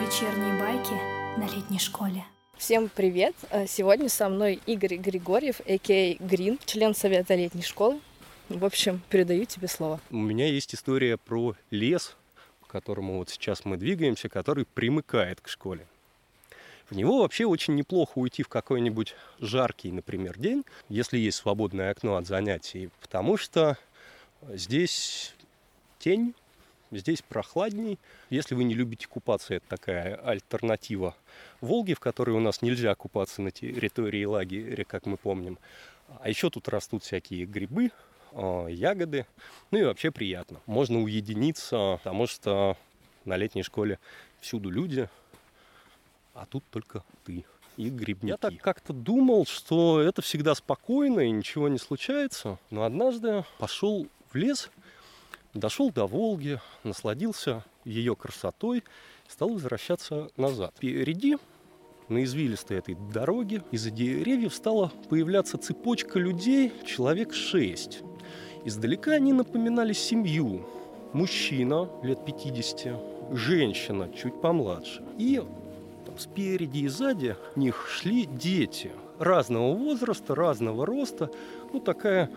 Вечерние байки на летней школе. Всем привет! Э, Сегодня со мной Игорь Григорьев, а.к.а. Грин, член Совета летней школы. В общем, передаю тебе слово. У меня есть история про лес, по которому вот сейчас мы двигаемся, который примыкает к школе. В него вообще очень неплохо уйти в какой-нибудь жаркий, например, день, если есть свободное окно от занятий, потому что здесь тень, здесь прохладней. Если вы не любите купаться, это такая альтернатива Волги, в которой у нас нельзя купаться на территории лагеря, как мы помним. А еще тут растут всякие грибы, а, ягоды, ну и вообще приятно. Можно уединиться, потому что на летней школе всюду люди, а тут только ты и грибники. Я так как-то думал, что это всегда спокойно и ничего не случается, но однажды пошел в лес, дошел до Волги, насладился ее красотой, стал возвращаться назад. Впереди на извилистой этой дороге из-за деревьев стала появляться цепочка людей, человек шесть. Издалека они напоминали семью. Мужчина лет 50, женщина чуть помладше. И там, спереди и сзади них шли дети разного возраста, разного роста. Ну, такая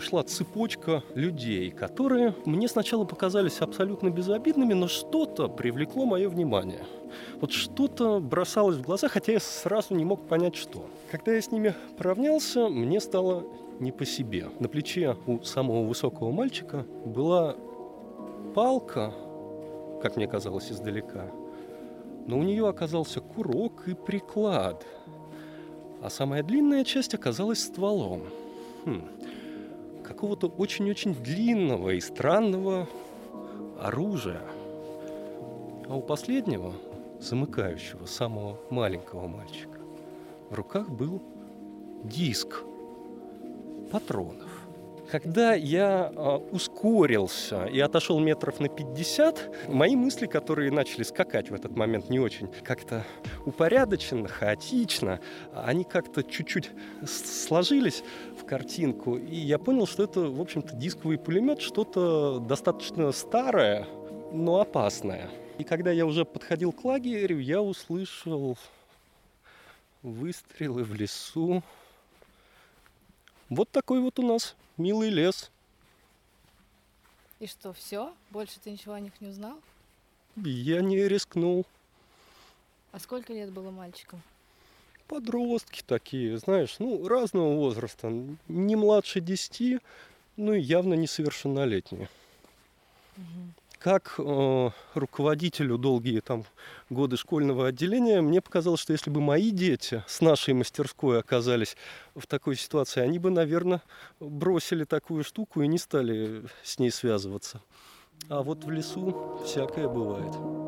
шла цепочка людей, которые мне сначала показались абсолютно безобидными, но что-то привлекло мое внимание. Вот что-то бросалось в глаза, хотя я сразу не мог понять, что. Когда я с ними поравнялся, мне стало не по себе. На плече у самого высокого мальчика была палка, как мне казалось издалека, но у нее оказался курок и приклад, а самая длинная часть оказалась стволом. Хм. Какого-то очень-очень длинного и странного оружия. А у последнего, замыкающего, самого маленького мальчика, в руках был диск патронов. Когда я э, ускорился и отошел метров на 50, мои мысли, которые начали скакать в этот момент не очень как-то упорядоченно, хаотично, они как-то чуть-чуть сложились в картинку, и я понял, что это, в общем-то, дисковый пулемет, что-то достаточно старое, но опасное. И когда я уже подходил к лагерю, я услышал выстрелы в лесу. Вот такой вот у нас милый лес. И что, все? Больше ты ничего о них не узнал? Я не рискнул. А сколько лет было мальчикам? Подростки такие, знаешь, ну, разного возраста. Не младше десяти, ну и явно несовершеннолетние. Угу как э, руководителю долгие там годы школьного отделения, мне показалось, что если бы мои дети с нашей мастерской оказались в такой ситуации, они бы, наверное, бросили такую штуку и не стали с ней связываться. А вот в лесу всякое бывает.